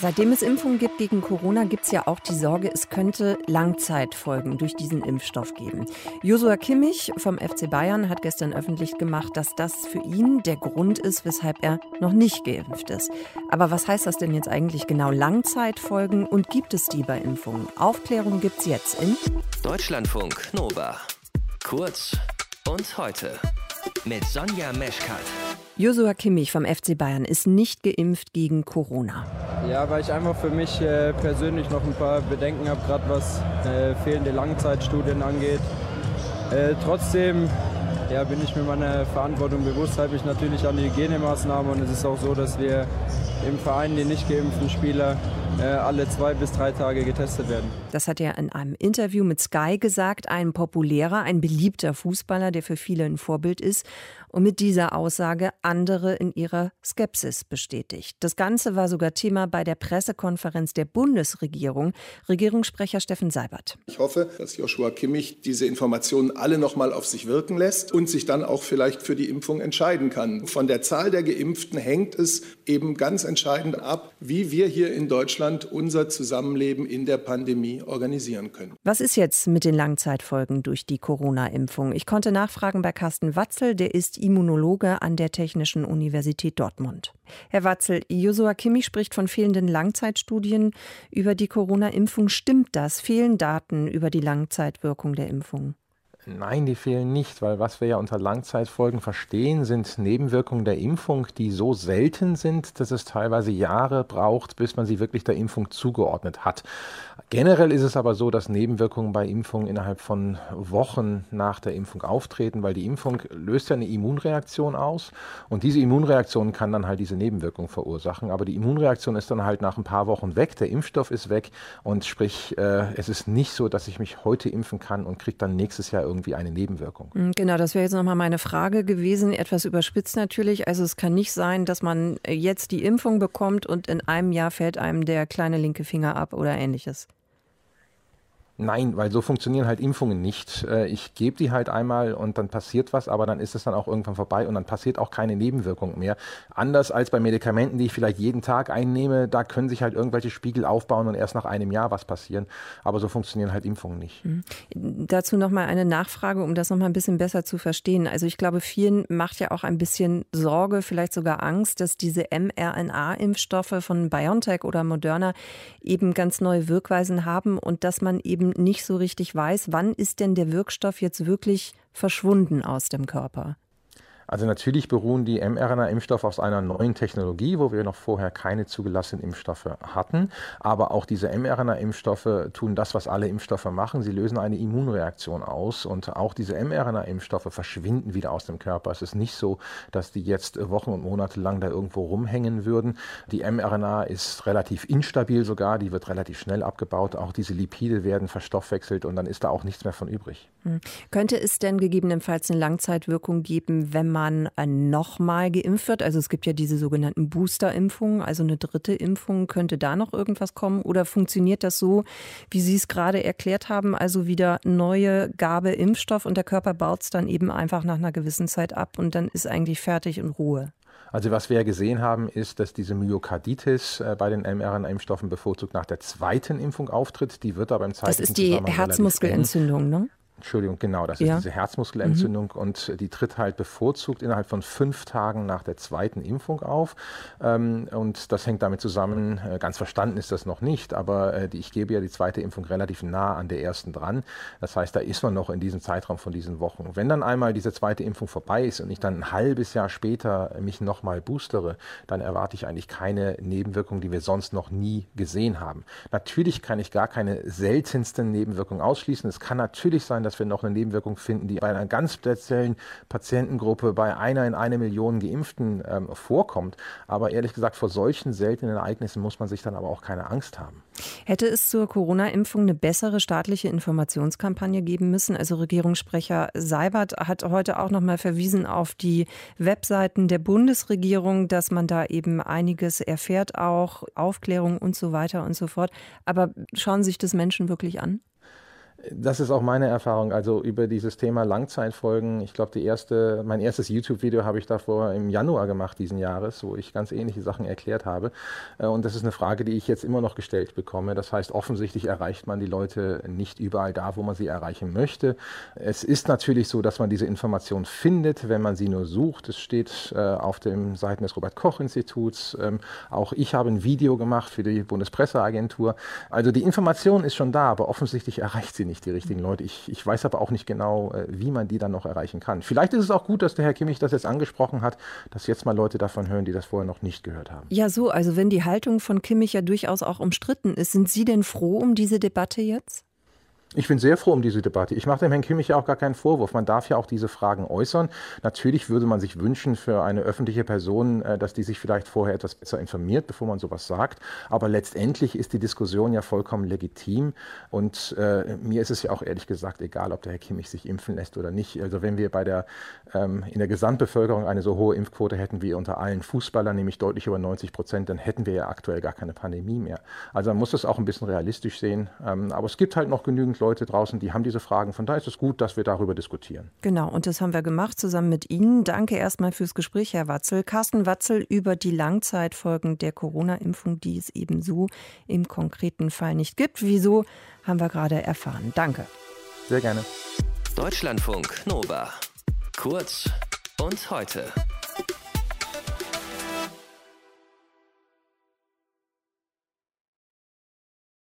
Seitdem es Impfungen gibt gegen Corona, gibt es ja auch die Sorge, es könnte Langzeitfolgen durch diesen Impfstoff geben. Josua Kimmich vom FC Bayern hat gestern öffentlich gemacht, dass das für ihn der Grund ist, weshalb er noch nicht geimpft ist. Aber was heißt das denn jetzt eigentlich genau Langzeitfolgen und gibt es die bei Impfungen? Aufklärung gibt es jetzt in Deutschlandfunk Nova. Kurz und heute mit Sonja Meschkat. Josua Kimmich vom FC Bayern ist nicht geimpft gegen Corona. Ja, weil ich einfach für mich äh, persönlich noch ein paar Bedenken habe, gerade was äh, fehlende Langzeitstudien angeht. Äh, trotzdem ja, bin ich mir meiner Verantwortung bewusst, halte ich natürlich an die Hygienemaßnahmen und es ist auch so, dass wir im Verein die nicht geimpften Spieler alle zwei bis drei Tage getestet werden. Das hat er in einem Interview mit Sky gesagt, ein populärer, ein beliebter Fußballer, der für viele ein Vorbild ist und mit dieser Aussage andere in ihrer Skepsis bestätigt. Das Ganze war sogar Thema bei der Pressekonferenz der Bundesregierung. Regierungssprecher Steffen Seibert. Ich hoffe, dass Joshua Kimmich diese Informationen alle noch mal auf sich wirken lässt und sich dann auch vielleicht für die Impfung entscheiden kann. Von der Zahl der Geimpften hängt es eben ganz entscheidend ab, wie wir hier in Deutschland unser Zusammenleben in der Pandemie organisieren können. Was ist jetzt mit den Langzeitfolgen durch die Corona-Impfung? Ich konnte nachfragen bei Carsten Watzel, der ist Immunologe an der Technischen Universität Dortmund. Herr Watzel, Josua Kimmich spricht von fehlenden Langzeitstudien über die Corona-Impfung. Stimmt das? Fehlen Daten über die Langzeitwirkung der Impfung? Nein, die fehlen nicht, weil was wir ja unter Langzeitfolgen verstehen, sind Nebenwirkungen der Impfung, die so selten sind, dass es teilweise Jahre braucht, bis man sie wirklich der Impfung zugeordnet hat. Generell ist es aber so, dass Nebenwirkungen bei Impfungen innerhalb von Wochen nach der Impfung auftreten, weil die Impfung löst ja eine Immunreaktion aus und diese Immunreaktion kann dann halt diese Nebenwirkung verursachen. Aber die Immunreaktion ist dann halt nach ein paar Wochen weg, der Impfstoff ist weg und sprich, äh, es ist nicht so, dass ich mich heute impfen kann und kriege dann nächstes Jahr irgendwie eine Nebenwirkung. Mhm, genau, das wäre jetzt nochmal meine Frage gewesen, etwas überspitzt natürlich. Also es kann nicht sein, dass man jetzt die Impfung bekommt und in einem Jahr fällt einem der kleine linke Finger ab oder ähnliches. Nein, weil so funktionieren halt Impfungen nicht. Äh, ich gebe die halt einmal und dann passiert was, aber dann ist es dann auch irgendwann vorbei und dann passiert auch keine Nebenwirkung mehr. Anders als bei Medikamenten, die ich vielleicht jeden Tag einnehme, da können sich halt irgendwelche Spiegel aufbauen und erst nach einem Jahr was passieren. Aber so funktionieren halt Impfungen nicht. Mhm. Dazu nochmal eine Nachfrage, um das nochmal ein bisschen besser zu verstehen. Also ich glaube, vielen macht ja auch ein bisschen Sorge, vielleicht sogar Angst, dass diese mRNA-Impfstoffe von BioNTech oder Moderna eben ganz neue Wirkweisen haben und dass man eben eben nicht so richtig weiß, wann ist denn der Wirkstoff jetzt wirklich verschwunden aus dem Körper? Also natürlich beruhen die mRNA-Impfstoffe aus einer neuen Technologie, wo wir noch vorher keine zugelassenen Impfstoffe hatten. Aber auch diese mRNA-Impfstoffe tun das, was alle Impfstoffe machen. Sie lösen eine Immunreaktion aus und auch diese mRNA-Impfstoffe verschwinden wieder aus dem Körper. Es ist nicht so, dass die jetzt Wochen und Monate lang da irgendwo rumhängen würden. Die mRNA ist relativ instabil sogar, die wird relativ schnell abgebaut. Auch diese Lipide werden verstoffwechselt und dann ist da auch nichts mehr von übrig. Hm. Könnte es denn gegebenenfalls eine Langzeitwirkung geben, wenn man äh, nochmal geimpft wird? Also es gibt ja diese sogenannten Booster-Impfungen, also eine dritte Impfung. Könnte da noch irgendwas kommen? Oder funktioniert das so, wie Sie es gerade erklärt haben, also wieder neue Gabe Impfstoff und der Körper baut es dann eben einfach nach einer gewissen Zeit ab und dann ist eigentlich fertig in Ruhe? Also was wir ja gesehen haben, ist, dass diese Myokarditis äh, bei den mRNA-Impfstoffen bevorzugt nach der zweiten Impfung auftritt. Die wird aber im zeitlichen Das ist die Herzmuskelentzündung, ne? Entschuldigung, genau, das ist ja. diese Herzmuskelentzündung mhm. und die tritt halt bevorzugt innerhalb von fünf Tagen nach der zweiten Impfung auf. Ähm, und das hängt damit zusammen, äh, ganz verstanden ist das noch nicht, aber äh, ich gebe ja die zweite Impfung relativ nah an der ersten dran. Das heißt, da ist man noch in diesem Zeitraum von diesen Wochen. Wenn dann einmal diese zweite Impfung vorbei ist und ich dann ein halbes Jahr später mich nochmal boostere, dann erwarte ich eigentlich keine Nebenwirkungen, die wir sonst noch nie gesehen haben. Natürlich kann ich gar keine seltensten Nebenwirkungen ausschließen. Es kann natürlich sein, dass dass wir noch eine Nebenwirkung finden, die bei einer ganz speziellen Patientengruppe bei einer in eine Million Geimpften ähm, vorkommt. Aber ehrlich gesagt, vor solchen seltenen Ereignissen muss man sich dann aber auch keine Angst haben. Hätte es zur Corona-Impfung eine bessere staatliche Informationskampagne geben müssen? Also Regierungssprecher Seibert hat heute auch noch mal verwiesen auf die Webseiten der Bundesregierung, dass man da eben einiges erfährt, auch Aufklärung und so weiter und so fort. Aber schauen sich das Menschen wirklich an? Das ist auch meine Erfahrung. Also über dieses Thema Langzeitfolgen. Ich glaube, die erste, mein erstes YouTube-Video habe ich davor im Januar gemacht diesen Jahres, wo ich ganz ähnliche Sachen erklärt habe. Äh, und das ist eine Frage, die ich jetzt immer noch gestellt bekomme. Das heißt, offensichtlich erreicht man die Leute nicht überall da, wo man sie erreichen möchte. Es ist natürlich so, dass man diese Information findet, wenn man sie nur sucht. Es steht äh, auf den Seiten des Robert-Koch-Instituts. Ähm, auch ich habe ein Video gemacht für die Bundespresseagentur. Also die Information ist schon da, aber offensichtlich erreicht sie nicht nicht die richtigen Leute. Ich, ich weiß aber auch nicht genau, äh, wie man die dann noch erreichen kann. Vielleicht ist es auch gut, dass der Herr Kimmich das jetzt angesprochen hat, dass jetzt mal Leute davon hören, die das vorher noch nicht gehört haben. Ja, so, also wenn die Haltung von Kimmich ja durchaus auch umstritten ist, sind Sie denn froh um diese Debatte jetzt? Ich bin sehr froh um diese Debatte. Ich mache dem Herrn Kimmich ja auch gar keinen Vorwurf. Man darf ja auch diese Fragen äußern. Natürlich würde man sich wünschen für eine öffentliche Person, äh, dass die sich vielleicht vorher etwas besser informiert, bevor man sowas sagt. Aber letztendlich ist die Diskussion ja vollkommen legitim. Und äh, mir ist es ja auch ehrlich gesagt egal, ob der Herr Kimmich sich impfen lässt oder nicht. Also wenn wir bei der, ähm, in der Gesamtbevölkerung eine so hohe Impfquote hätten wie unter allen Fußballern, nämlich deutlich über 90 Prozent, dann hätten wir ja aktuell gar keine Pandemie mehr. Also man muss das auch ein bisschen realistisch sehen. Ähm, aber es gibt halt noch genügend Leute draußen, die haben diese Fragen. Von daher ist es gut, dass wir darüber diskutieren. Genau, und das haben wir gemacht zusammen mit Ihnen. Danke erstmal fürs Gespräch, Herr Watzel. Carsten Watzel über die Langzeitfolgen der Corona-Impfung, die es eben so im konkreten Fall nicht gibt. Wieso, haben wir gerade erfahren. Danke. Sehr gerne. Deutschlandfunk Nova. Kurz und heute.